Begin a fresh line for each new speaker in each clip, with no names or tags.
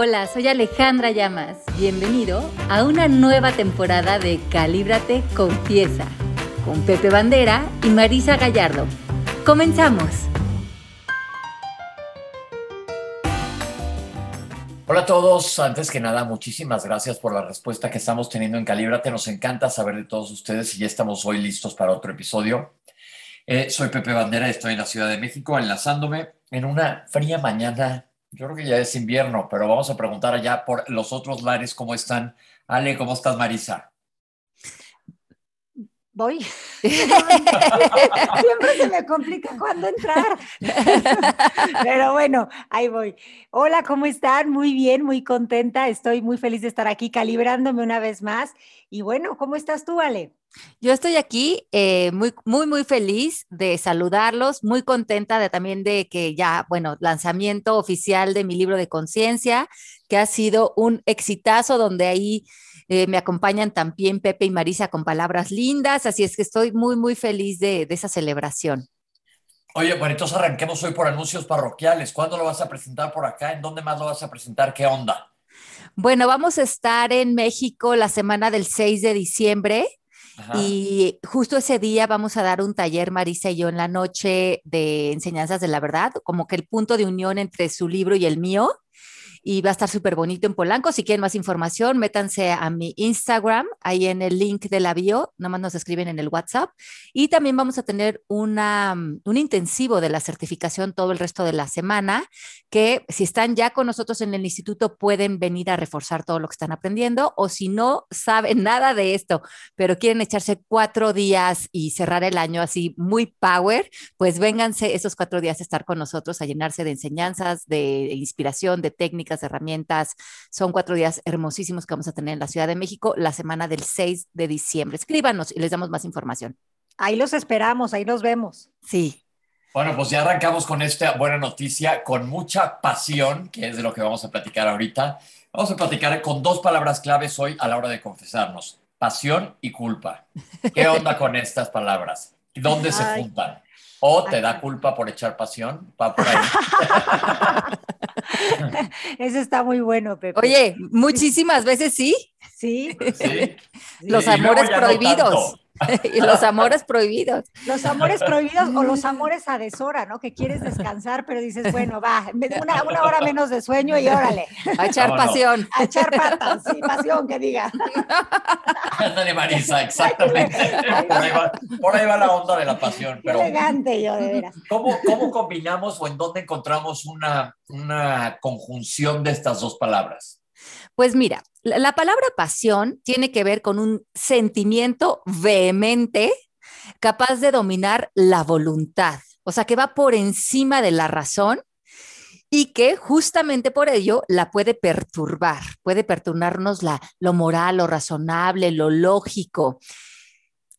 Hola, soy Alejandra Llamas. Bienvenido a una nueva temporada de Calíbrate Confiesa con Pepe Bandera y Marisa Gallardo. ¡Comenzamos!
Hola a todos, antes que nada, muchísimas gracias por la respuesta que estamos teniendo en Calíbrate. Nos encanta saber de todos ustedes y ya estamos hoy listos para otro episodio. Eh, soy Pepe Bandera, estoy en la Ciudad de México enlazándome en una fría mañana. Yo creo que ya es invierno, pero vamos a preguntar allá por los otros lares cómo están. Ale, ¿cómo estás, Marisa?
voy. Siempre se me complica cuándo entrar. Pero bueno, ahí voy. Hola, ¿cómo están? Muy bien, muy contenta. Estoy muy feliz de estar aquí calibrándome una vez más. Y bueno, ¿cómo estás tú, Ale?
Yo estoy aquí eh, muy, muy, muy feliz de saludarlos, muy contenta de también de que ya, bueno, lanzamiento oficial de mi libro de conciencia, que ha sido un exitazo donde ahí eh, me acompañan también Pepe y Marisa con palabras lindas, así es que estoy muy, muy feliz de, esa celebración.
Oye, bueno, entonces arranquemos hoy por anuncios parroquiales. ¿Cuándo lo vas a presentar por acá? ¿En dónde más lo vas a presentar? ¿Qué onda?
Bueno, vamos a estar en México la semana del 6 de diciembre. Y justo ese día vamos a dar un taller, Marisa y yo, en la noche de enseñanzas de la verdad, como que el punto de unión entre su libro y el mío y va a estar súper bonito en Polanco. Si quieren más información, métanse a mi Instagram, ahí en el link de la bio, nomás nos escriben en el WhatsApp. Y también vamos a tener una, un intensivo de la certificación todo el resto de la semana, que si están ya con nosotros en el instituto pueden venir a reforzar todo lo que están aprendiendo o si no saben nada de esto, pero quieren echarse cuatro días y cerrar el año así muy power, pues vénganse esos cuatro días a estar con nosotros, a llenarse de enseñanzas, de inspiración, de técnicas herramientas. Son cuatro días hermosísimos que vamos a tener en la Ciudad de México la semana del 6 de diciembre. Escríbanos y les damos más información.
Ahí los esperamos, ahí los vemos.
Sí.
Bueno, pues ya arrancamos con esta buena noticia, con mucha pasión, que es de lo que vamos a platicar ahorita. Vamos a platicar con dos palabras claves hoy a la hora de confesarnos, pasión y culpa. ¿Qué onda con estas palabras? ¿Dónde se juntan? ¿O te da culpa por echar pasión? Va por ahí.
Eso está muy bueno, Pepe.
Oye, muchísimas veces sí.
Sí.
¿Sí?
Los amores prohibidos. y los amores prohibidos.
Los amores prohibidos o los amores a deshora, ¿no? Que quieres descansar, pero dices, bueno, va, una, una hora menos de sueño y órale.
A echar pasión.
A echar patas, sí, pasión, que diga.
Ándale, Marisa, exactamente. Por ahí, va, la onda de la pasión. Pero,
elegante yo, de veras.
¿cómo, ¿Cómo combinamos o en dónde encontramos una, una conjunción de estas dos palabras?
Pues mira, la palabra pasión tiene que ver con un sentimiento vehemente capaz de dominar la voluntad, o sea, que va por encima de la razón y que justamente por ello la puede perturbar, puede perturbarnos la, lo moral, lo razonable, lo lógico.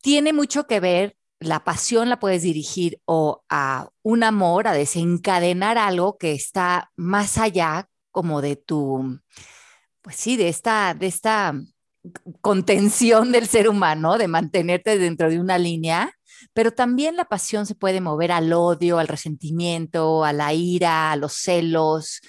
Tiene mucho que ver, la pasión la puedes dirigir o a un amor, a desencadenar algo que está más allá como de tu pues sí, de esta, de esta contención del ser humano, de mantenerte dentro de una línea, pero también la pasión se puede mover al odio, al resentimiento, a la ira, a los celos,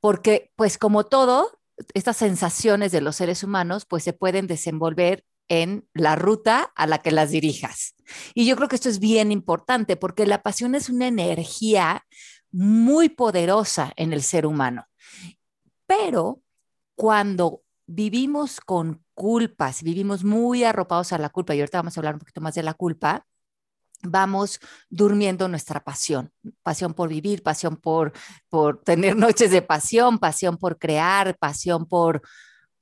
porque pues como todo, estas sensaciones de los seres humanos pues se pueden desenvolver en la ruta a la que las dirijas. Y yo creo que esto es bien importante porque la pasión es una energía muy poderosa en el ser humano. Pero cuando vivimos con culpas, vivimos muy arropados a la culpa, y ahorita vamos a hablar un poquito más de la culpa, vamos durmiendo nuestra pasión, pasión por vivir, pasión por, por tener noches de pasión, pasión por crear, pasión por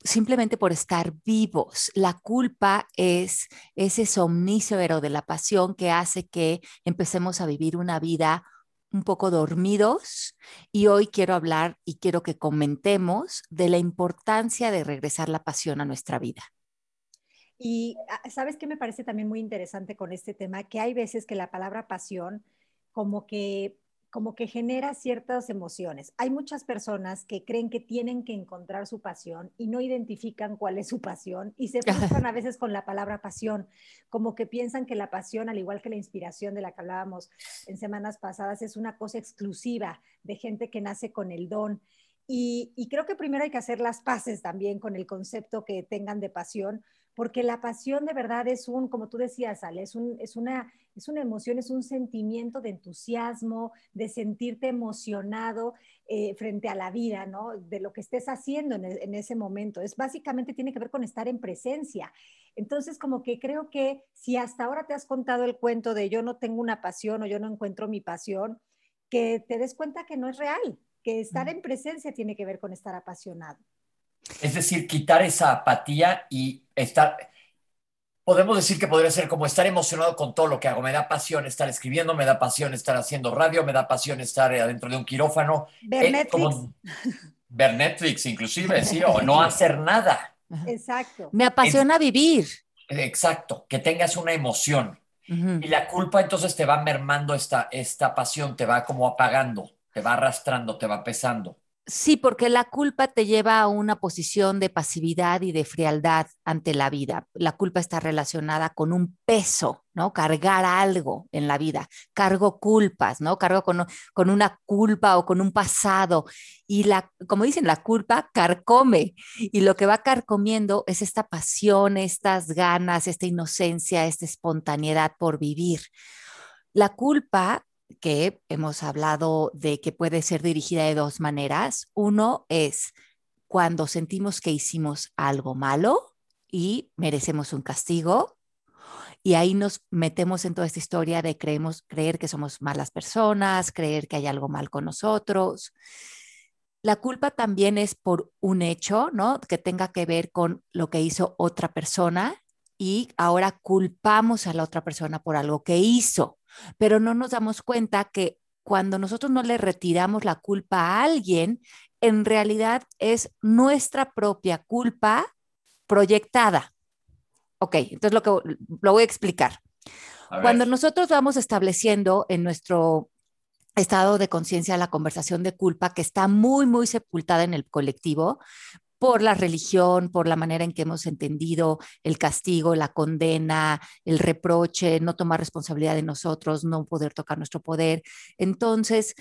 simplemente por estar vivos. La culpa es ese somnífero de la pasión que hace que empecemos a vivir una vida un poco dormidos y hoy quiero hablar y quiero que comentemos de la importancia de regresar la pasión a nuestra vida.
Y ah, sabes qué me parece también muy interesante con este tema, que hay veces que la palabra pasión como que como que genera ciertas emociones. Hay muchas personas que creen que tienen que encontrar su pasión y no identifican cuál es su pasión y se frustran a veces con la palabra pasión, como que piensan que la pasión, al igual que la inspiración de la que hablábamos en semanas pasadas, es una cosa exclusiva de gente que nace con el don. Y, y, creo que primero hay que hacer las paces también con el concepto que tengan de pasión, porque la pasión de verdad es un, como tú decías, Ale, es, un, es, una, es una emoción, es un sentimiento de entusiasmo, de sentirte emocionado eh, frente a la vida, ¿no? De lo que estés haciendo en, en, ese momento. Es básicamente tiene que ver con estar en presencia. Entonces, como que creo que si hasta ahora te has contado el cuento de yo no tengo una pasión o yo no encuentro mi pasión, que te des cuenta que no es real, que estar en presencia tiene que ver con estar apasionado.
Es decir, quitar esa apatía y estar, podemos decir que podría ser como estar emocionado con todo lo que hago. Me da pasión estar escribiendo, me da pasión estar haciendo radio, me da pasión estar adentro de un quirófano.
Ver eh, Netflix.
Como, ver Netflix, inclusive, sí, o no hacer nada.
Exacto.
Me apasiona vivir.
Exacto, que tengas una emoción. Uh -huh. Y la culpa entonces te va mermando esta, esta pasión, te va como apagando, te va arrastrando, te va pesando.
Sí, porque la culpa te lleva a una posición de pasividad y de frialdad ante la vida. La culpa está relacionada con un peso, ¿no? Cargar algo en la vida. Cargo culpas, ¿no? Cargo con, una culpa o con un pasado. Y la, como dicen, la culpa carcome. Y lo que va carcomiendo es esta pasión, estas ganas, esta inocencia, esta espontaneidad por vivir. La culpa que hemos hablado de que puede ser dirigida de dos maneras. Uno es cuando sentimos que hicimos algo malo y merecemos un castigo. Y ahí nos metemos en toda esta historia de creemos, creer que somos malas personas, creer que hay algo mal con nosotros. La culpa también es por un hecho, ¿no? Que tenga que ver con lo que hizo otra persona y ahora culpamos a la otra persona por algo que hizo pero no nos damos cuenta que cuando nosotros no le retiramos la culpa a alguien, en realidad es nuestra propia culpa proyectada. Ok, entonces lo que lo voy a explicar. A cuando nosotros vamos estableciendo en nuestro estado de conciencia la conversación de culpa que está muy, muy sepultada en el colectivo, por la religión, por la manera en que hemos entendido el castigo, la condena, el reproche, no tomar responsabilidad de nosotros, no poder tocar nuestro poder. Entonces,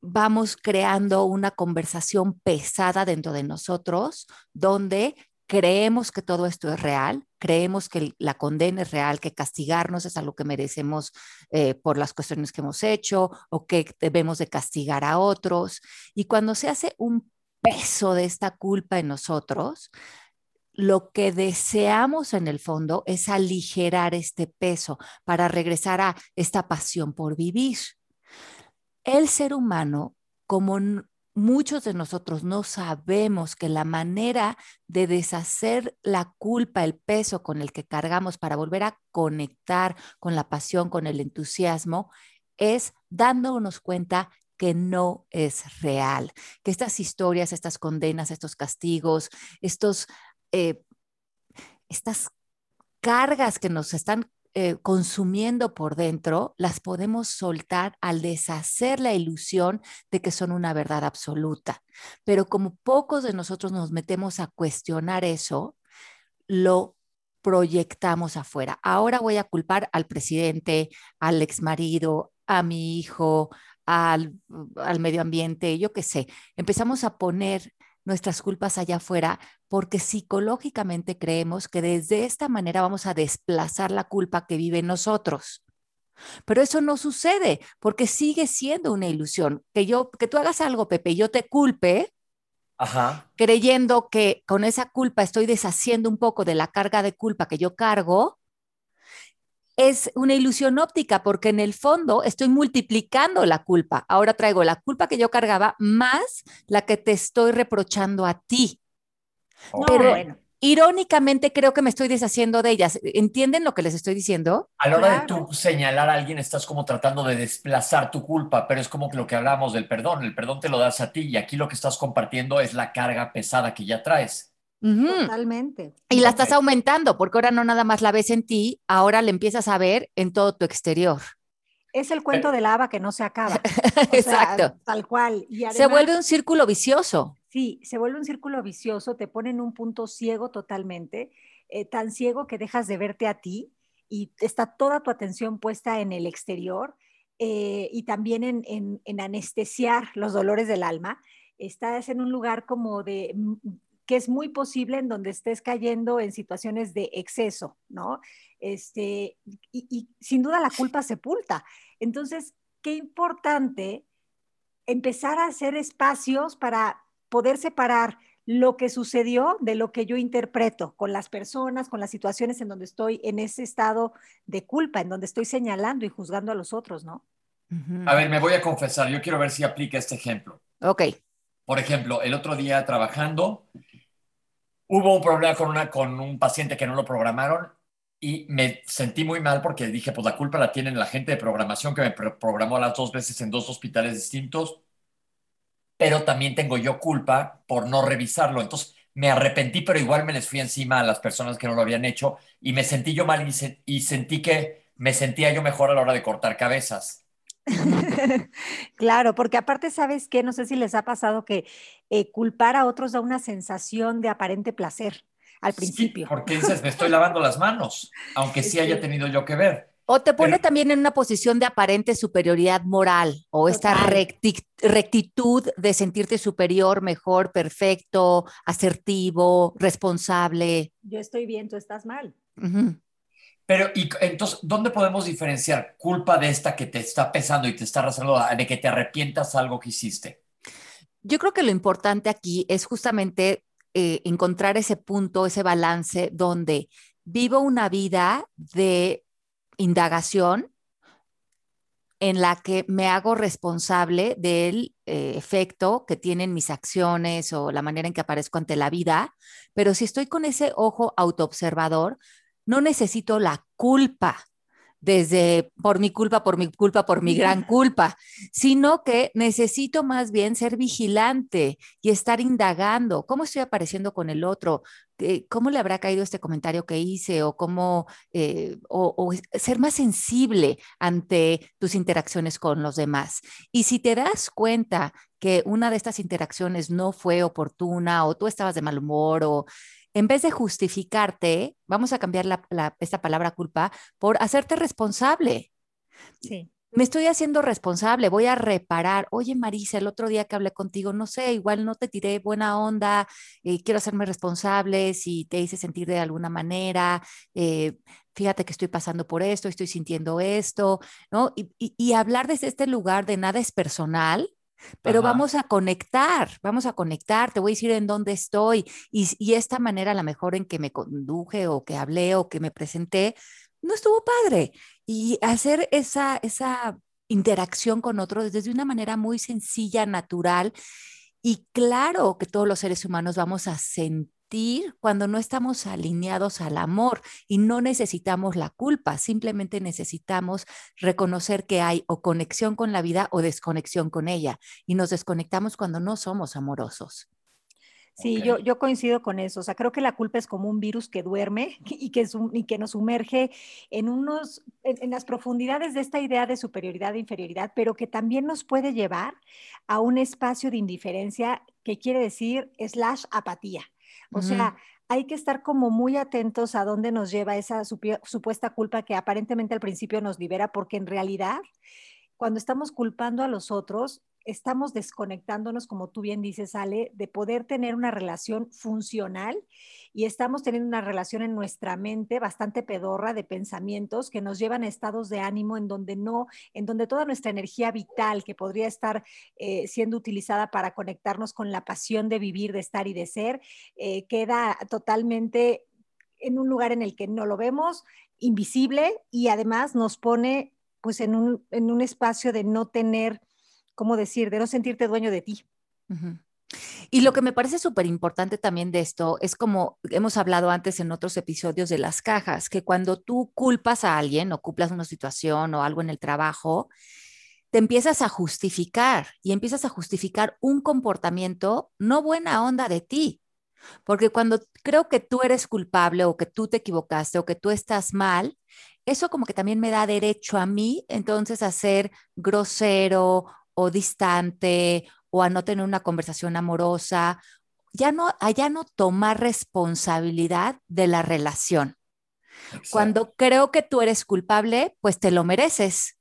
vamos creando una conversación pesada dentro de nosotros donde creemos que todo esto es real, creemos que la condena es real, que castigarnos es algo que merecemos eh, por las cuestiones que hemos hecho o que debemos de castigar a otros. Y cuando se hace un peso de esta culpa en nosotros, lo que deseamos en el fondo es aligerar este peso para regresar a esta pasión por vivir. El ser humano, como muchos de nosotros no sabemos que la manera de deshacer la culpa, el peso con el que cargamos para volver a conectar con la pasión, con el entusiasmo, es dándonos cuenta que no es real, que estas historias, estas condenas, estos castigos, estos, eh, estas cargas que nos están eh, consumiendo por dentro, las podemos soltar al deshacer la ilusión de que son una verdad absoluta. Pero como pocos de nosotros nos metemos a cuestionar eso, lo proyectamos afuera. Ahora voy a culpar al presidente, al exmarido, a mi hijo, al, al medio ambiente, yo qué sé, empezamos a poner nuestras culpas allá afuera porque psicológicamente creemos que desde esta manera vamos a desplazar la culpa que vive en nosotros. Pero eso no sucede porque sigue siendo una ilusión. Que yo, que tú hagas algo, Pepe, y yo te culpe,
Ajá.
creyendo que con esa culpa estoy deshaciendo un poco de la carga de culpa que yo cargo, es una ilusión óptica porque en el fondo estoy multiplicando la culpa. Ahora traigo la culpa que yo cargaba más la que te estoy reprochando a ti.
No,
Pero
bueno.
irónicamente creo que me estoy deshaciendo de ellas. ¿Entienden lo que les estoy diciendo?
A la hora de tú señalar a alguien, estás como tratando de desplazar tu culpa, pero es como que lo que hablamos del perdón. El perdón te lo das a ti y aquí lo que estás compartiendo es la carga pesada que ya traes.
Totalmente.
Y la estás aumentando porque ahora no nada más la ves en ti, ahora la empiezas a ver en todo tu exterior.
Es el cuento de la haba que no se acaba. O sea,
Exacto.
tal cual. Y
Se vuelve un círculo vicioso.
Sí, se vuelve un círculo vicioso, te pone en un punto ciego totalmente, eh, tan ciego que dejas de verte a ti y está toda tu atención puesta en el exterior eh, y también en, en- en anestesiar los dolores del alma. estás en un lugar como de que es muy posible en donde estés cayendo en situaciones de exceso, ¿no? Este, y, y sin duda la culpa sepulta. Entonces, qué importante empezar a hacer espacios para poder separar lo que sucedió de lo que yo interpreto con las personas, con las situaciones en donde estoy en ese estado de culpa, en donde estoy señalando y juzgando a los otros, ¿no?
A ver, me voy a confesar, yo quiero ver si aplica este ejemplo.
Ok.
Por ejemplo, el otro día trabajando, hubo un problema con, una, con un paciente que no lo programaron y me sentí muy mal porque dije, pues la culpa la tienen la gente de programación que me programó las dos veces en dos hospitales distintos pero también tengo yo culpa por no revisarlo. Entonces me arrepentí, pero igual me les fui encima a las personas que no lo habían hecho y me sentí yo mal y, sentí que me sentía yo mejor a la hora de cortar cabezas.
claro, porque aparte, ¿sabes qué? No sé si les ha pasado que eh, culpar a otros da una sensación de aparente placer al principio.
Sí, porque dices, me estoy lavando las manos, aunque sí haya tenido yo que ver.
O te pone también en una posición de aparente superioridad moral o esta rectitud de sentirte superior, mejor, perfecto, asertivo, responsable.
Yo estoy bien, tú estás mal.
Pero, y entonces, ¿dónde podemos diferenciar culpa de esta que te está pesando y te está arrastrando, de que te arrepientas algo que hiciste?
Yo creo que lo importante aquí es justamente eh, encontrar ese punto, ese balance donde vivo una vida de indagación en la que me hago responsable del eh, efecto que tienen mis acciones o la manera en que aparezco ante la vida, pero si estoy con ese ojo autoobservador, no necesito la culpa desde por mi culpa, por mi culpa, por mi gran culpa, sino que necesito más bien ser vigilante y estar indagando cómo estoy apareciendo con el otro, cómo le habrá caído este comentario que hice o cómo, eh, o, ser más sensible ante tus interacciones con los demás. Y si te das cuenta que una de estas interacciones no fue oportuna o tú estabas de mal humor o en vez de justificarte, vamos a cambiar esta palabra culpa por hacerte responsable.
Sí.
Me estoy haciendo responsable, voy a reparar. Oye, Marisa, el otro día que hablé contigo, no sé, igual no te tiré buena onda, eh, quiero hacerme responsable si te hice sentir de alguna manera, eh, fíjate que estoy pasando por esto, estoy sintiendo esto, ¿no? Y, y hablar desde este lugar de nada es personal, pero vamos a conectar, vamos a conectar, te voy a decir en dónde estoy y, y, esta manera, a lo mejor en que me conduje o que hablé o que me presenté, no estuvo padre. Y hacer esa, esa interacción con otros desde una manera muy sencilla, natural. Y claro que todos los seres humanos vamos a sentir cuando no estamos alineados al amor y no necesitamos la culpa, simplemente necesitamos reconocer que hay o conexión con la vida o desconexión con ella y nos desconectamos cuando no somos amorosos.
Sí, yo, yo coincido con eso. O sea, creo que la culpa es como un virus que duerme y que, y que nos sumerge en, unos, en, las profundidades de esta idea de superioridad e inferioridad, pero que también nos puede llevar a un espacio de indiferencia que quiere decir slash apatía. O sea, hay que estar como muy atentos a dónde nos lleva esa supuesta culpa que aparentemente al principio nos libera, porque en realidad, cuando estamos culpando a los otros, estamos desconectándonos, como tú bien dices, Ale, de poder tener una relación funcional y estamos teniendo una relación en nuestra mente bastante pedorra de pensamientos que nos llevan a estados de ánimo en donde no, en donde toda nuestra energía vital que podría estar eh, siendo utilizada para conectarnos con la pasión de vivir, de estar y de ser, eh, queda totalmente en un lugar en el que no lo vemos, invisible y además nos pone pues en un, en un espacio de no tener ¿cómo decir? De no sentirte dueño de ti.
Y lo que me parece súper importante también de esto es como hemos hablado antes en otros episodios de las cajas, que cuando tú culpas a alguien o culpas una situación o algo en el trabajo, te empiezas a justificar y empiezas a justificar un comportamiento no buena onda de ti. Porque cuando creo que tú eres culpable o que tú te equivocaste o que tú estás mal, eso como que también me da derecho a mí entonces a ser grosero o distante o a no tener una conversación amorosa, ya no, a ya no tomar responsabilidad de la relación. Cuando creo que tú eres culpable, pues te lo mereces.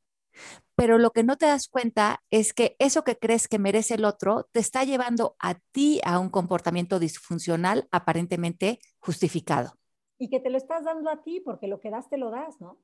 pero lo que no te das cuenta es que eso que crees que merece el otro te está llevando a ti a un comportamiento disfuncional aparentemente justificado.
Y que te lo estás dando a ti porque lo que das te lo das, ¿no?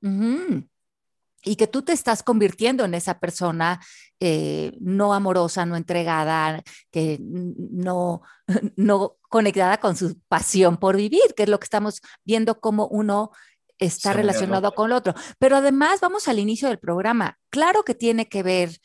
Y que tú te estás convirtiendo en esa persona eh, no amorosa, no entregada, que no, no conectada con su pasión por vivir, que es lo que estamos viendo como uno está relacionado con el otro. Pero además, vamos al inicio del programa. Claro que tiene que ver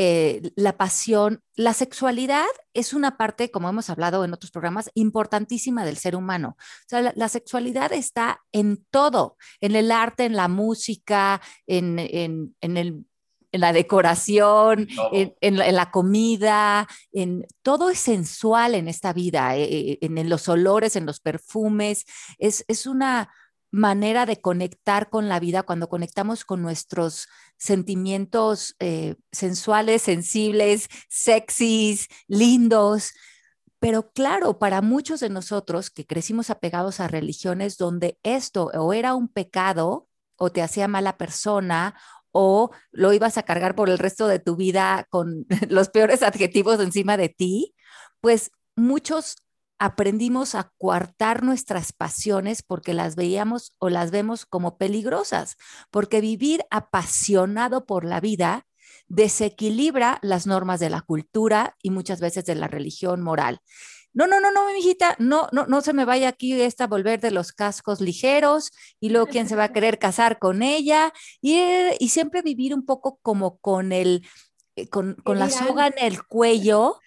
eh, la pasión, la sexualidad es una parte, como hemos hablado en otros programas, importantísima del ser humano. O sea, la, sexualidad está en todo, en el arte, en la música, en, en, el en la decoración, en, la comida, en todo es sensual en esta vida, eh, eh, en, los olores, en los perfumes. Es, es una manera de conectar con la vida cuando conectamos con nuestros sentimientos eh, sensuales, sensibles, sexys, lindos. Pero claro, para muchos de nosotros que crecimos apegados a religiones donde esto o era un pecado o te hacía mala persona o lo ibas a cargar por el resto de tu vida con los peores adjetivos encima de ti, pues muchos aprendimos a coartar nuestras pasiones porque las veíamos o las vemos como peligrosas, porque vivir apasionado por la vida desequilibra las normas de la cultura y muchas veces de la religión moral. No, no, no, no, mi hijita, no, no, no se me vaya aquí esta volver de los cascos ligeros y luego quién se va a querer casar con ella y, eh, y siempre vivir un poco como con el, eh, con, con la soga en el cuello,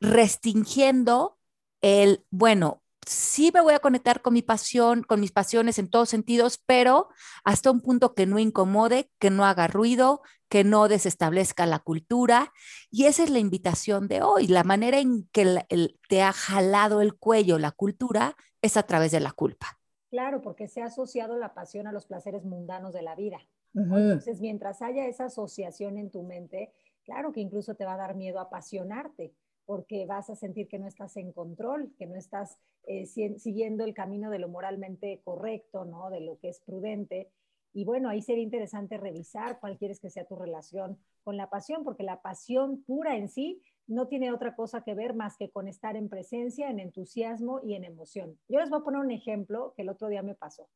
restringiendo el, bueno, sí me voy a conectar con mi pasión, con mis pasiones en todos sentidos, pero hasta un punto que no incomode, que no haga ruido, que no desestablezca la cultura. Y esa es la invitación de hoy. La manera en que te ha jalado el cuello la cultura es a través de la culpa.
Claro, porque se ha asociado la pasión a los placeres mundanos de la vida. Entonces, mientras haya esa asociación en tu mente, claro que incluso te va a dar miedo apasionarte porque vas a sentir que no estás en control, que no estás eh, siguiendo el camino de lo moralmente correcto, ¿no? De lo que es prudente. Y bueno, ahí sería interesante revisar cuál quieres que sea tu relación con la pasión, porque la pasión pura en sí no tiene otra cosa que ver más que con estar en presencia, en entusiasmo y en emoción. Yo les voy a poner un ejemplo que el otro día me pasó.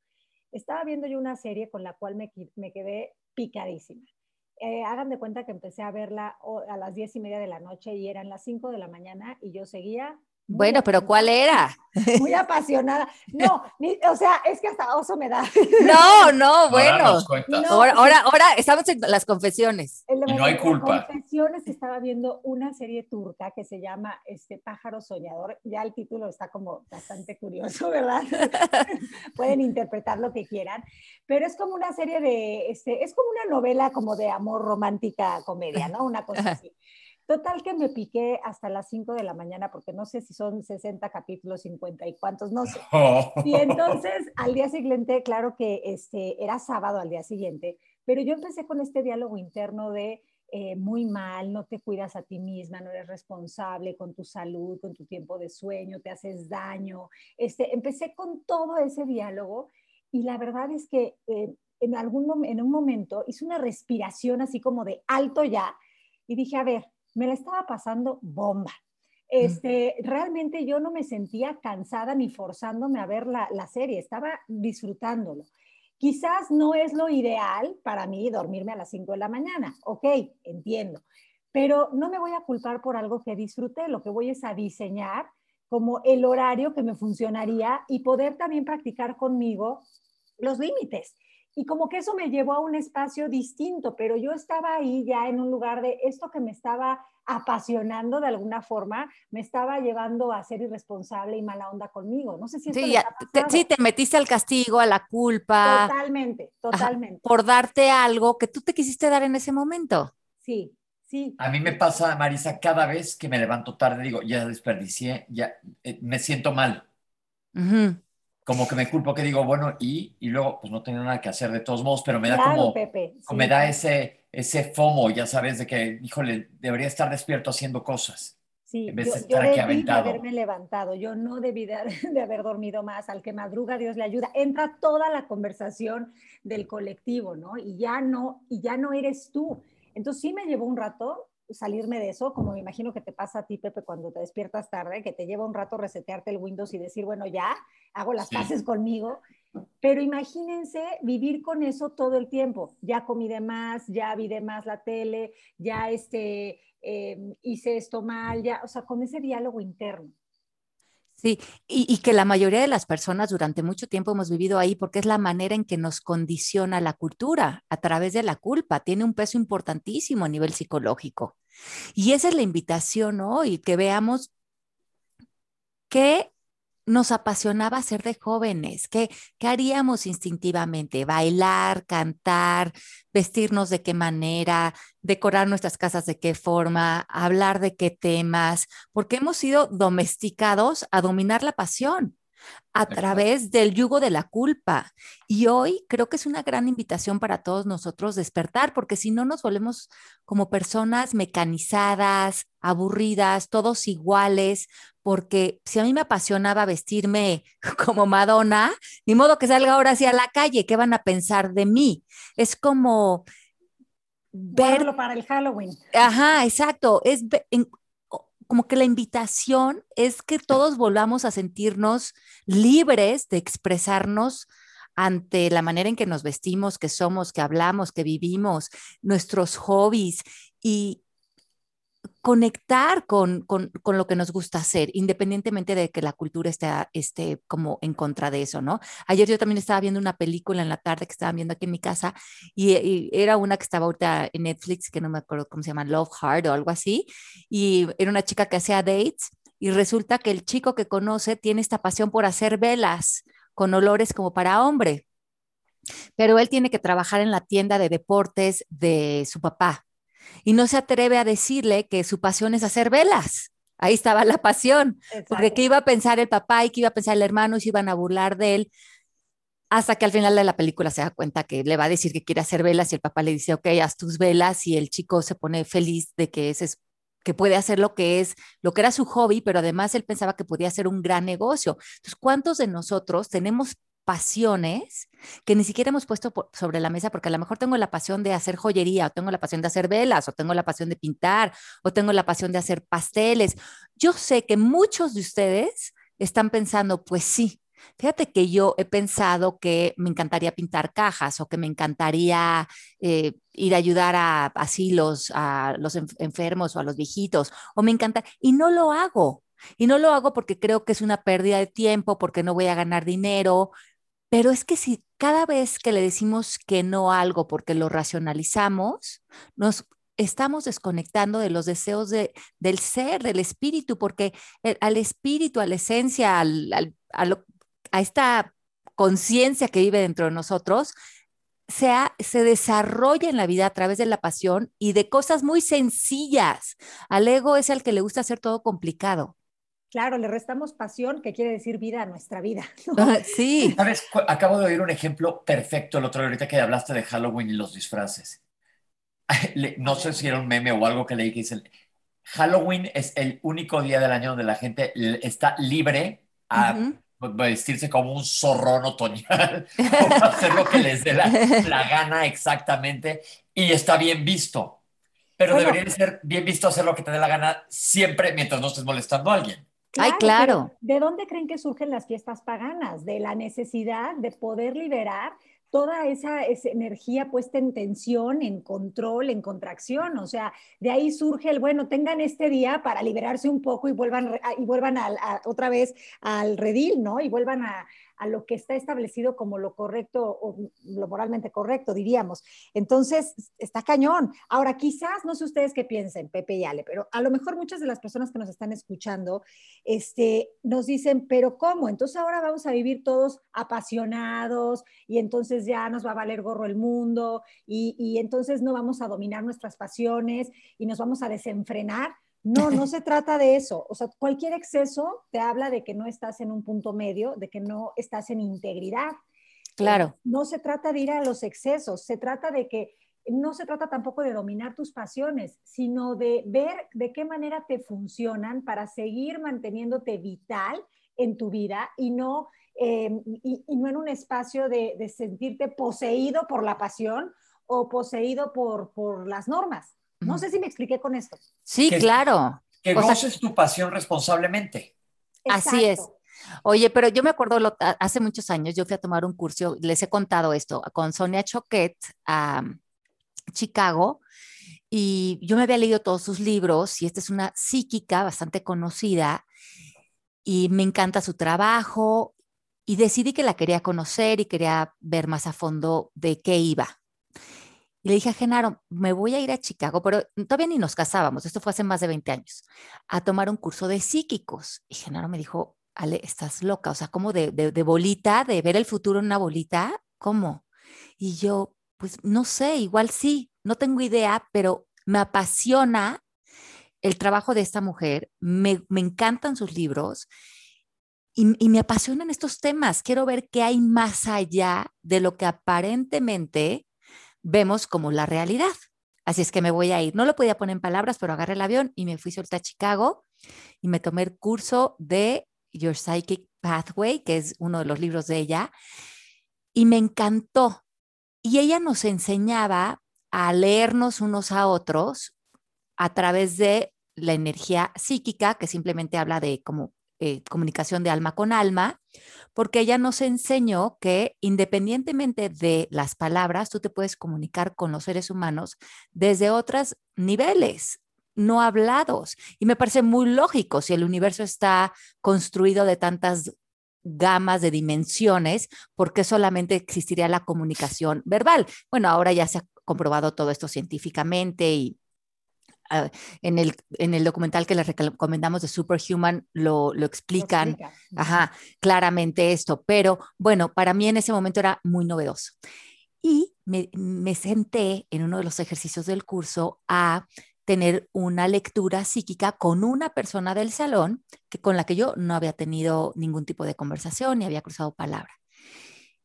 Estaba viendo yo una serie con la cual me, me quedé picadísima. Eh, hagan de cuenta que empecé a verla a las diez y media de la noche y eran las cinco de la mañana y yo seguía
bueno, pero ¿cuál era?
Muy apasionada. No, o sea, es que hasta oso me da.
No, no, bueno. ahora, ahora, estamos en las confesiones.
Y no hay culpa.
Confesiones estaba viendo una serie turca que se llama este Pájaro Soñador. Ya el título está como bastante curioso, ¿verdad? Pueden interpretar lo que quieran, pero es como una serie de, este, es como una novela como de amor romántica comedia, ¿no? Una cosa así. Total que me piqué hasta las 5 de la mañana porque no sé si son 60 capítulos, 50 y cuántos, no sé. Y entonces al día siguiente, claro que este, era sábado al día siguiente, pero yo empecé con este diálogo interno de eh, muy mal, no te cuidas a ti misma, no eres responsable con tu salud, con tu tiempo de sueño, te haces daño. Este, empecé con todo ese diálogo y la verdad es que eh, en, algún en un momento hice una respiración así como de alto ya y dije, a ver, me la estaba pasando bomba. Este, realmente yo no me sentía cansada ni forzándome a ver la, la, serie, estaba disfrutándolo. Quizás no es lo ideal para mí dormirme a las 5 de la mañana, ok, entiendo, pero no me voy a culpar por algo que disfruté, lo que voy es a diseñar como el horario que me funcionaría y poder también practicar conmigo los límites. Y como que eso me llevó a un espacio distinto, pero yo estaba ahí ya en un lugar de esto que me estaba apasionando de alguna forma, me estaba llevando a ser irresponsable y mala onda conmigo. No sé si
sí, te, sí, te metiste al castigo, a la culpa.
Totalmente, totalmente.
por darte algo que tú te quisiste dar en ese momento.
Sí, sí.
A mí me pasa, Marisa, cada vez que me levanto tarde, digo, ya desperdicié, ya eh, me siento mal como que me culpo que digo, bueno, y, y luego pues no tengo nada que hacer de todos modos, pero me da como, me da ese, ese FOMO, ya sabes, de que, híjole, debería estar despierto haciendo cosas.
Sí, en vez yo, de estar aquí debí de haberme levantado, yo no debí de, de, haber dormido más, al que madruga Dios le ayuda. Entra toda la conversación del colectivo, ¿no? Y ya no, y ya no eres tú. Entonces sí me llevó un rato salirme de eso, como me imagino que te pasa a ti, Pepe, cuando te despiertas tarde, que te lleva un rato resetearte el Windows y decir, bueno, ya, hago las paces conmigo. Pero imagínense vivir con eso todo el tiempo. Ya comí de más, ya vi de más la tele, ya este, em, hice esto mal, ya, o sea, con ese diálogo interno.
Sí, y, que la mayoría de las personas durante mucho tiempo hemos vivido ahí porque es la manera en que nos condiciona la cultura a través de la culpa. Tiene un peso importantísimo a nivel psicológico. Y esa es la invitación hoy, que veamos qué nos apasionaba ser de jóvenes, ¿Qué, ¿qué, haríamos instintivamente? Bailar, cantar, vestirnos de qué manera, decorar nuestras casas de qué forma, hablar de qué temas, porque hemos sido domesticados a dominar la pasión a través del yugo de la culpa. Y hoy creo que es una gran invitación para todos nosotros despertar, porque si no nos volvemos como personas mecanizadas, aburridas, todos iguales, porque si a mí me apasionaba vestirme como Madonna, ni modo que salga ahora hacia la calle, ¿qué van a pensar de mí? Es como
verlo para el Halloween.
Ajá, exacto. Es como que la invitación es que todos volvamos a sentirnos libres de expresarnos ante la manera en que nos vestimos, que somos, que hablamos, que vivimos, nuestros hobbies y, conectar con, con, con, lo que nos gusta hacer, independientemente de que la cultura esté, esté como en contra de eso, ¿no? Ayer yo también estaba viendo una película en la tarde que estaban viendo aquí en mi casa y, era una que estaba ahorita en Netflix, que no me acuerdo cómo se llama, Love Hard o algo así, y era una chica que hacía dates y resulta que el chico que conoce tiene esta pasión por hacer velas con olores como para hombre, pero él tiene que trabajar en la tienda de deportes de su papá y no se atreve a decirle que su pasión es hacer velas. Ahí estaba la pasión, porque qué iba a pensar el papá y qué iba a pensar el hermano y se iban a burlar de él, hasta que al final de la película se da cuenta que le va a decir que quiere hacer velas y el papá le dice, ok, haz tus velas y el chico se pone feliz de que ese es que puede hacer lo que es, lo que era su hobby, pero además él pensaba que podía ser un gran negocio. Entonces, ¿cuántos de nosotros tenemos pasiones que ni siquiera hemos puesto sobre la mesa porque a lo mejor tengo la pasión de hacer joyería o tengo la pasión de hacer velas o tengo la pasión de pintar o tengo la pasión de hacer pasteles. Yo sé que muchos de ustedes están pensando, pues sí, Fíjate que yo he pensado que me encantaría pintar cajas o que me encantaría eh, ir a ayudar a asilos, a los enfermos o a los viejitos, o me encanta, y no lo hago. Y no lo hago porque creo que es una pérdida de tiempo, porque no voy a ganar dinero, pero es que si cada vez que le decimos que no a algo porque lo racionalizamos, nos estamos desconectando de los deseos de, del ser, del espíritu, porque al espíritu, a la esencia, a, esta conciencia que vive dentro de nosotros, se, se, desarrolla en la vida a través de la pasión y de cosas muy sencillas. Al ego es el que le gusta hacer todo complicado.
Claro, le restamos pasión, que quiere decir vida a nuestra vida.
Sí.
¿Sabes? Acabo de oír un ejemplo perfecto el otro día, ahorita que hablaste de Halloween y los disfraces. No sé si era un meme o algo que leí que dice, Halloween es el único día del año donde la gente está libre a vestirse como un zorrón otoñal o hacer lo que les dé la, gana exactamente y está bien visto. Pero debería ser bien visto hacer lo que te dé la gana siempre mientras no estés molestando a alguien.
Ay, claro.
¿De dónde creen que surgen las fiestas paganas? De la necesidad de poder liberar toda esa, energía puesta en tensión, en control, en contracción. O sea, de ahí surge el, bueno, tengan este día para liberarse un poco y vuelvan, y vuelvan otra vez al redil, ¿no? Y vuelvan a, a lo que está establecido como lo correcto o lo moralmente correcto, diríamos. Entonces, está cañón. Ahora, quizás, no sé ustedes qué piensen, Pepe y Ale, pero a lo mejor muchas de las personas que nos están escuchando este, nos dicen, pero ¿cómo? Entonces ahora vamos a vivir todos apasionados y entonces ya nos va a valer gorro el mundo y, y entonces no vamos a dominar nuestras pasiones y nos vamos a desenfrenar. No, no se trata de eso. O sea, cualquier exceso te habla de que no estás en un punto medio, de que no estás en integridad.
Claro. Eh,
no se trata de ir a los excesos, se trata de que no se trata tampoco de dominar tus pasiones, sino de ver de qué manera te funcionan para seguir manteniéndote vital en tu vida y no, em, y, no en un espacio de, de sentirte poseído por la pasión o poseído por, por las normas. No sé si me expliqué con esto.
Sí, claro.
Que goces tu pasión responsablemente.
Así es. Oye, pero yo me acuerdo hace muchos años, yo fui a tomar un curso, les he contado esto, con Sonia Choquet a Chicago, y yo me había leído todos sus libros, y esta es una psíquica bastante conocida, y me encanta su trabajo, y decidí que la quería conocer y quería ver más a fondo de qué iba. Y le dije a Genaro, me voy a ir a Chicago, pero todavía ni nos casábamos, esto fue hace más de 20 años, a tomar un curso de psíquicos. Y Genaro me dijo, Ale, estás loca, o sea, como de, de, bolita, de ver el futuro en una bolita, ¿cómo? Y yo, pues no sé, igual sí, no tengo idea, pero me apasiona el trabajo de esta mujer, me, me encantan sus libros y, y, me apasionan estos temas. Quiero ver qué hay más allá de lo que aparentemente vemos como la realidad. Así es que me voy a ir. No lo podía poner en palabras, pero agarré el avión y me fui suelta a Chicago y me tomé el curso de Your Psychic Pathway, que es uno de los libros de ella, y me encantó. Y ella nos enseñaba a leernos unos a otros a través de la energía psíquica, que simplemente habla de como eh, comunicación de alma con alma, porque ella nos enseñó que independientemente de las palabras, tú te puedes comunicar con los seres humanos desde otros niveles, no hablados. Y me parece muy lógico si el universo está construido de tantas gamas de dimensiones, ¿por qué solamente existiría la comunicación verbal? Bueno, ahora ya se ha comprobado todo esto científicamente y ah, en, el, en el documental que les recomendamos de Superhuman lo, lo explican Ajá, claramente esto, pero bueno, para mí en ese momento era muy novedoso. Y me, me senté en uno de los ejercicios del curso a tener una lectura psíquica con una persona del salón que con la que yo no había tenido ningún tipo de conversación ni había cruzado palabra.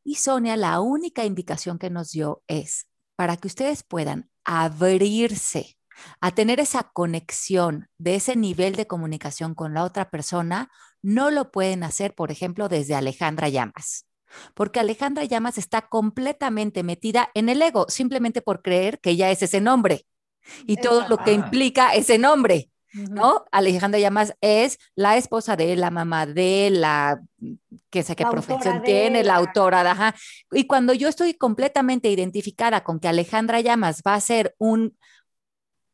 Y Sonia, la única indicación que nos dio es para que ustedes puedan abrirse a tener esa conexión de ese nivel de comunicación con la otra persona, no lo pueden hacer, por ejemplo, desde Alejandra Llamas. Porque Alejandra Llamas está completamente metida en el ego, simplemente por creer que ella es ese nombre y todo lo que implica ese nombre. ¿No? Alejandra Llamas es la esposa de la mamá de la que sé qué profesión tiene, la, autora, ajá. Y cuando yo estoy completamente identificada con que Alejandra Llamas va a ser un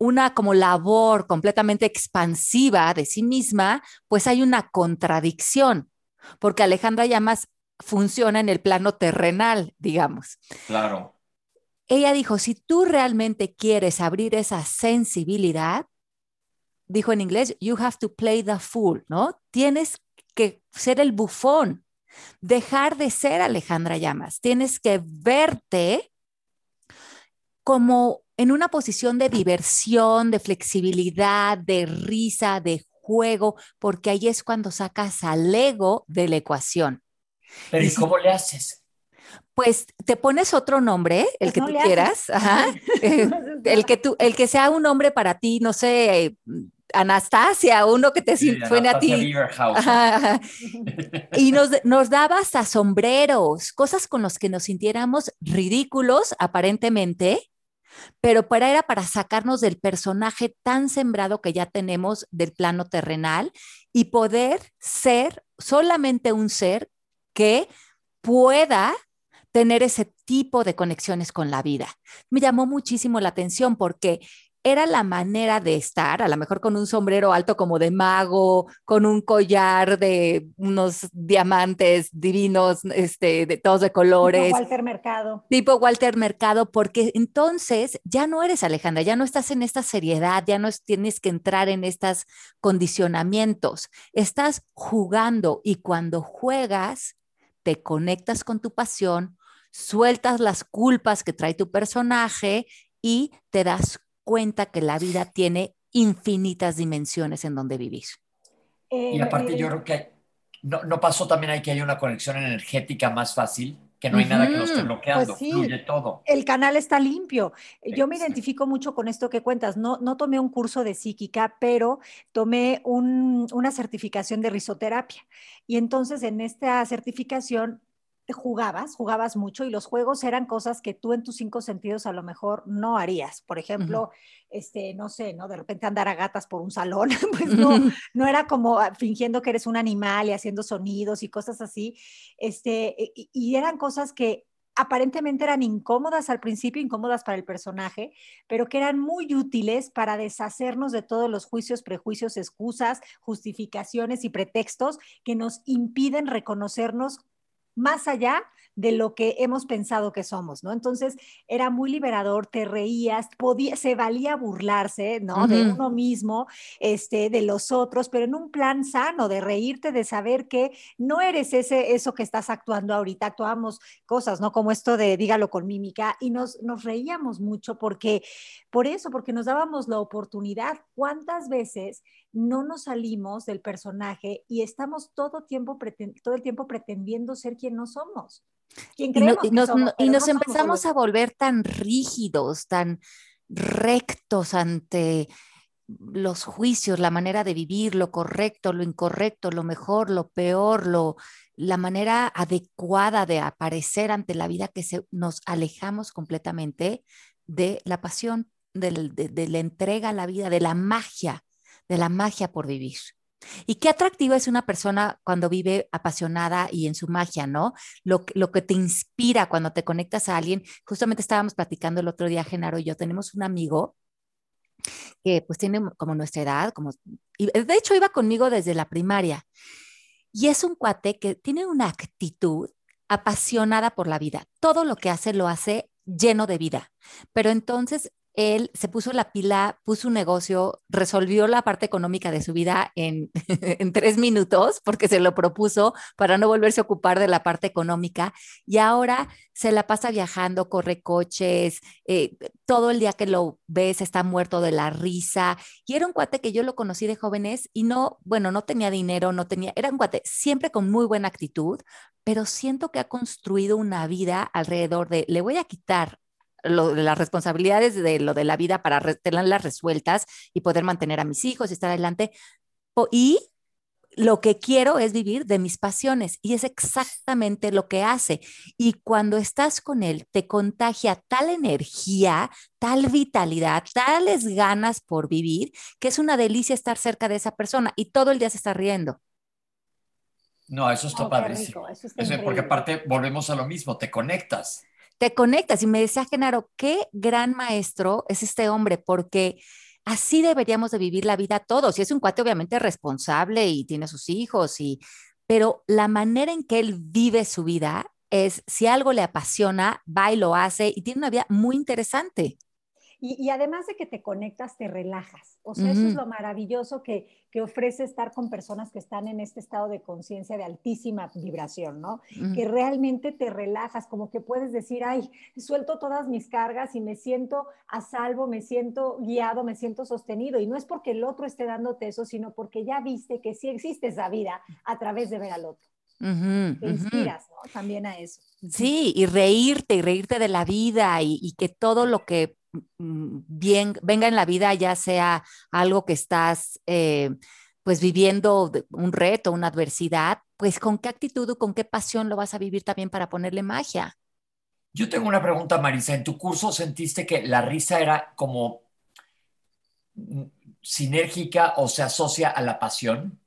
una como labor completamente expansiva de sí misma, pues hay una contradicción, porque Alejandra Llamas funciona en el plano terrenal, digamos.
Claro
ella dijo, si tú realmente quieres abrir esa sensibilidad, dijo en inglés, you have to play the fool, ¿no? Tienes que ser el bufón, dejar de ser Alejandra Llamas, tienes que verte como en una posición de diversión, de flexibilidad, de risa, de juego, porque ahí es cuando sacas al ego de la ecuación.
Pero ¿y, cómo le haces?
pues te pones otro nombre, el pues que tú quieras, eh, el que tú, el que sea un nombre para ti, no sé, Anastasia, uno que te suene a ti. Y nos, nos daba hasta sombreros, cosas con los que nos sintiéramos ridículos aparentemente, pero para era para sacarnos del personaje tan sembrado que ya tenemos del plano terrenal y poder ser solamente un ser que pueda tener ese tipo de conexiones con la vida. Me llamó muchísimo la atención porque era la manera de estar, a lo mejor con un sombrero alto como de mago, con un collar de unos diamantes divinos, este, de todos de colores.
Tipo Walter Mercado.
Tipo Walter Mercado, porque entonces ya no eres Alejandra, ya no estás en esta seriedad, ya no tienes que entrar en estos condicionamientos, estás jugando y cuando juegas, te conectas con tu pasión, sueltas las culpas que trae tu personaje y te das cuenta que la vida tiene infinitas dimensiones en donde vivir.
y aparte yo creo que no, no, pasó también ahí que hay una conexión energética más fácil, que no hay nada que lo esté bloqueando, pues fluye todo.
El canal está limpio. Yo me identifico mucho con esto que cuentas. No, no tomé un curso de psíquica, pero tomé un, una certificación de risoterapia. Y entonces en esta certificación jugabas, jugabas mucho y los juegos eran cosas que tú en tus cinco sentidos a lo mejor no harías. Por ejemplo, este, no sé, ¿no? De repente andar a gatas por un salón, pues no, no era como ah, fingiendo que eres un animal y haciendo sonidos y cosas así. Este, y eran cosas que aparentemente eran incómodas al principio, incómodas para el personaje, pero que eran muy útiles para deshacernos de todos los juicios, prejuicios, excusas, justificaciones y pretextos que nos impiden reconocernos más allá de lo que hemos pensado que somos, ¿no? Entonces era muy liberador, te reías, podía, se valía burlarse, ¿no? De uno mismo, este, de los otros, pero en un plan sano, de reírte, de saber que no eres ese, eso que estás actuando ahorita, actuamos cosas, ¿no? Como esto de dígalo con mímica, y nos, nos reíamos mucho porque, por eso, porque nos dábamos la oportunidad. ¿Cuántas veces no nos salimos del personaje y estamos todo, tiempo todo el tiempo pretendiendo ser quien no somos.
Y, nos, empezamos a volver tan rígidos, tan rectos ante los juicios, la manera de vivir, lo correcto, lo incorrecto, lo mejor, lo peor, lo, la manera adecuada de aparecer ante la vida que se, nos alejamos completamente de la pasión, de la entrega a la vida, de la magia de la magia por vivir. Y qué atractivo es una persona cuando vive apasionada y en su magia, ¿no? Lo, lo, que te inspira cuando te conectas a alguien. Justamente estábamos platicando el otro día, Genaro y yo, tenemos un amigo que pues tiene como nuestra edad, como, y de hecho iba conmigo desde la primaria. Y es un cuate que tiene una actitud apasionada por la vida. Todo lo que hace lo hace lleno de vida. Pero entonces él se puso la pila, puso un negocio, resolvió la parte económica de su vida en, tres minutos porque se lo propuso para no volverse a ocupar de la parte económica y ahora se la pasa viajando, corre coches, eh, todo el día que lo ves está muerto de la risa y era un cuate que yo lo conocí de jóvenes y no, bueno, no tenía dinero, no tenía, era un cuate siempre con muy buena actitud, pero siento que ha construido una vida alrededor de, le voy a quitar las responsabilidades de lo de la vida para tenerlas resueltas y poder mantener a mis hijos y estar adelante. Y lo que quiero es vivir de mis pasiones y es exactamente lo que hace. Y cuando estás con él, te contagia tal energía, tal vitalidad, tales ganas por vivir, que es una delicia estar cerca de esa persona y todo el día se está riendo.
No, eso está padre porque aparte volvemos a lo mismo, te conectas
te conectas. Y me decía Genaro, qué gran maestro es este hombre, porque así deberíamos de vivir la vida todos. Y es un cuate obviamente responsable y tiene sus hijos, y, pero la manera en que él vive su vida es, si algo le apasiona, va y lo hace y tiene una vida muy interesante.
Y, además de que te conectas, te relajas. O sea, eso es lo maravilloso que, que, ofrece estar con personas que están en este estado de conciencia de altísima vibración, ¿no? Que realmente te relajas, como que puedes decir, ay, suelto todas mis cargas y me siento a salvo, me siento guiado, me siento sostenido. Y no es porque el otro esté dándote eso, sino porque ya viste que sí existe esa vida a través de ver al otro. te inspiras, ¿no? También a eso.
Sí, y reírte, y reírte de la vida, y, y que todo lo que bien, venga en la vida, ya sea algo que estás eh, pues viviendo un reto, una adversidad, pues con qué actitud o con qué pasión lo vas a vivir también para ponerle magia.
Yo tengo una pregunta, Marisa. ¿En tu curso sentiste que la risa era como mm, sinérgica o se asocia a la pasión?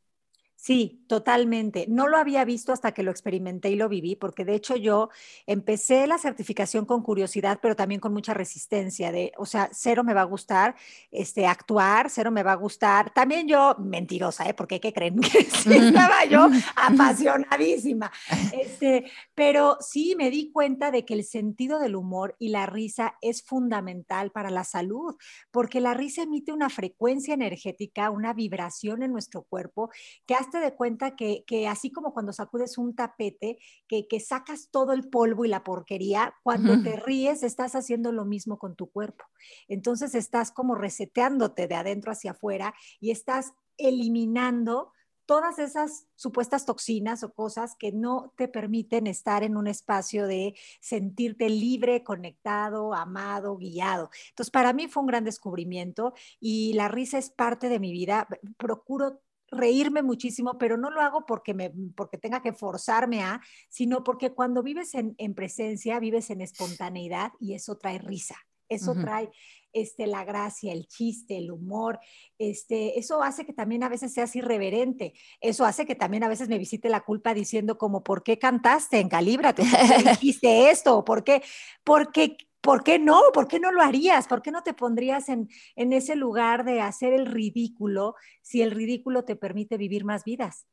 Sí, totalmente. No lo había visto hasta que lo experimenté y lo viví, porque de hecho yo empecé la certificación con curiosidad, pero también con mucha resistencia de, o sea, cero me va a gustar este, actuar, cero me va a gustar. También yo, mentirosa, ¿eh? Porque ¿qué creen? Que estaba yo apasionadísima. Este, pero sí me di cuenta de que el sentido del humor y la risa es fundamental para la salud, porque la risa emite una frecuencia energética, una vibración en nuestro cuerpo que hasta de cuenta que, así como cuando sacudes un tapete, que, sacas todo el polvo y la porquería, cuando te ríes estás haciendo lo mismo con tu cuerpo. Entonces estás como reseteándote de adentro hacia afuera y estás eliminando todas esas supuestas toxinas o cosas que no te permiten estar en un espacio de sentirte libre, conectado, amado, guiado. Entonces, para mí fue un gran descubrimiento y la risa es parte de mi vida. Procuro reírme muchísimo, pero no lo hago porque, me, porque tenga que forzarme a, sino porque cuando vives en, presencia, vives en espontaneidad y eso trae risa, eso trae este, la gracia, el chiste, el humor, este, eso hace que también a veces seas irreverente, eso hace que también a veces me visite la culpa diciendo como, ¿por qué cantaste en Calíbrate? ¿Por qué dijiste esto? ¿Por qué? Porque ¿por qué no? ¿Por qué no lo harías? ¿Por qué no te pondrías en, ese lugar de hacer el ridículo si el ridículo te permite vivir más vidas?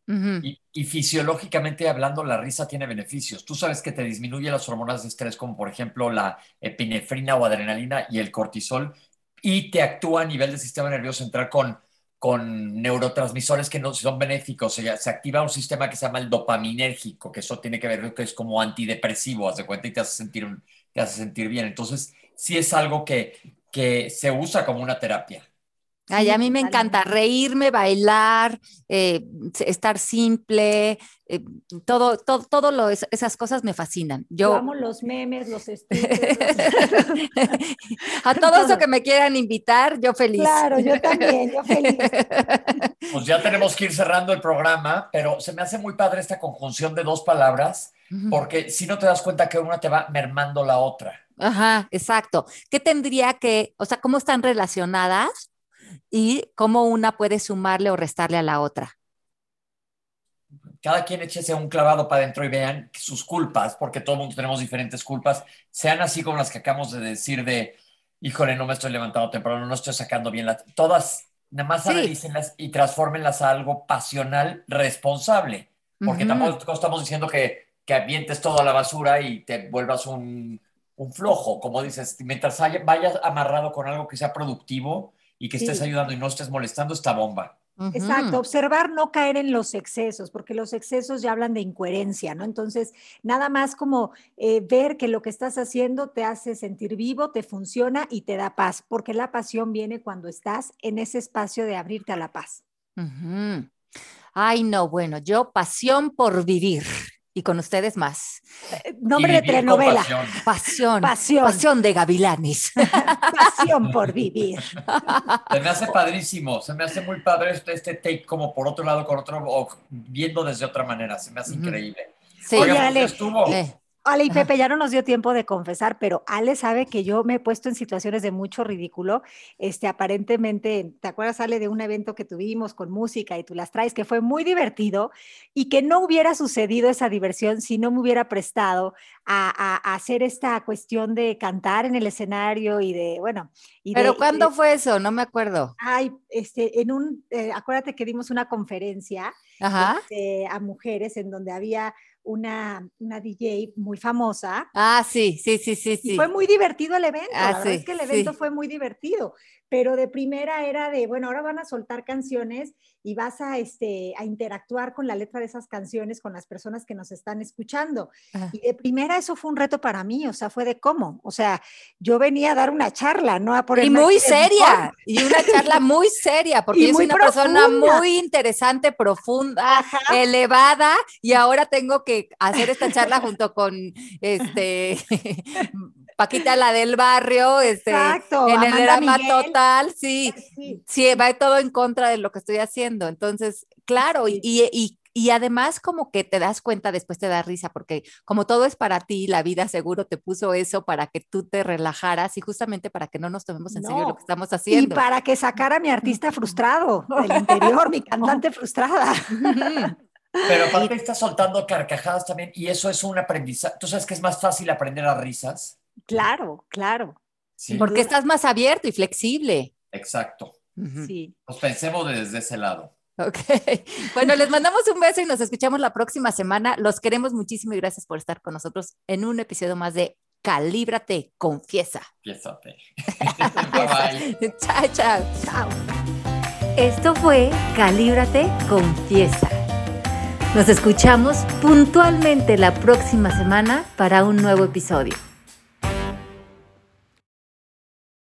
y, fisiológicamente hablando, la risa tiene beneficios. Tú sabes que te disminuye las hormonas de estrés, como por ejemplo la epinefrina o adrenalina y el cortisol, y te actúa a nivel del sistema nervioso central con, con neurotransmisores que no son benéficos. Se, se activa un sistema que se llama el dopaminérgico, que eso tiene que ver con que es como antidepresivo, haz de cuenta, y te hace sentir un te hace sentir bien. Entonces, sí es algo que, que se usa como una terapia.
Ay, a mí me encanta reírme, bailar, eh, estar simple, eh, todo, todo, todo esas cosas me fascinan.
Yo, amo los memes, los
A todo eso que me quieran invitar, yo feliz.
Claro, yo también, yo feliz.
Pues ya tenemos que ir cerrando el programa, pero se me hace muy padre esta conjunción de dos palabras porque si no te das cuenta que una te va mermando la otra.
Ajá, exacto. ¿Qué tendría que, o sea, cómo están relacionadas y cómo una puede sumarle o restarle a la otra?
Cada quien échese un clavado para adentro y vean sus culpas, porque todo el mundo tenemos diferentes culpas, sean así como las que acabamos de decir de, híjole, no me estoy levantando temprano, no estoy sacando bien las... Todas, nada más analícenlas y transfórmenlas a algo pasional responsable, porque tampoco estamos diciendo que que avientes todo a la basura y te vuelvas un, flojo, como dices, mientras vayas amarrado con algo que sea productivo y que estés ayudando y no estés molestando esta bomba.
Exacto, observar no caer en los excesos, porque los excesos ya hablan de incoherencia, ¿no? Entonces, nada más como eh, ver que lo que estás haciendo te hace sentir vivo, te funciona y te da paz, porque la pasión viene cuando estás en ese espacio de abrirte a la paz.
Ay, no, bueno, yo pasión por vivir y con ustedes más.
Eh, nombre de telenovela.
Pasión. pasión. Pasión. de gavilanes.
pasión por vivir.
Se me hace padrísimo, se me hace muy padre este, este take como por otro lado, con otro, o viendo desde otra manera, se me hace increíble.
Sí, Oye, pues, estuvo. Eh, Ale y Pepe, ya no nos dio tiempo de confesar, pero Ale sabe que yo me he puesto en situaciones de mucho ridículo. Este, aparentemente, ¿te acuerdas, Ale, de un evento que tuvimos con música y tú las traes, que fue muy divertido y que no hubiera sucedido esa diversión si no me hubiera prestado a, hacer esta cuestión de cantar en el escenario y de, bueno. Y
pero ¿cuándo fue eso? No me acuerdo.
Ay, este, en un, eh, acuérdate que dimos una conferencia este, a mujeres en donde había una, una DJ muy famosa.
Ah, sí, sí, sí, sí. sí.
fue muy divertido el evento. Ah, la verdad es que el evento fue muy divertido pero de primera era de, bueno, ahora van a soltar canciones y vas a, este, a interactuar con la letra de esas canciones con las personas que nos están escuchando. Y de primera eso fue un reto para mí, o sea, fue de cómo, o sea, yo venía a dar una charla, ¿no? A
y muy seria, y una charla muy seria, porque yo soy una persona muy interesante, profunda, elevada, y ahora tengo que hacer esta charla junto con, este... Paquita, la del barrio, este, en el drama total, sí, sí, va todo en contra de lo que estoy haciendo. Entonces, claro, y, y, y, además como que te das cuenta, después te da risa, porque como todo es para ti, la vida seguro te puso eso para que tú te relajaras y justamente para que no nos tomemos en serio lo que estamos haciendo.
Y para que sacara a mi artista frustrado del interior, mi cantante frustrada.
Pero aparte está soltando carcajadas también y eso es un aprendizaje. ¿Tú sabes que es más fácil aprender a risas?
Claro, claro.
Porque estás más abierto y flexible.
Exacto. Sí. Pues pensemos desde ese lado.
Ok. Bueno, les mandamos un beso y nos escuchamos la próxima semana. Los queremos muchísimo y gracias por estar con nosotros en un episodio más de Calíbrate, confiesa.
Confiésate.
bye bye. chao, chao.
Chao.
Esto fue Calíbrate, confiesa. Nos escuchamos puntualmente la próxima semana para un nuevo episodio.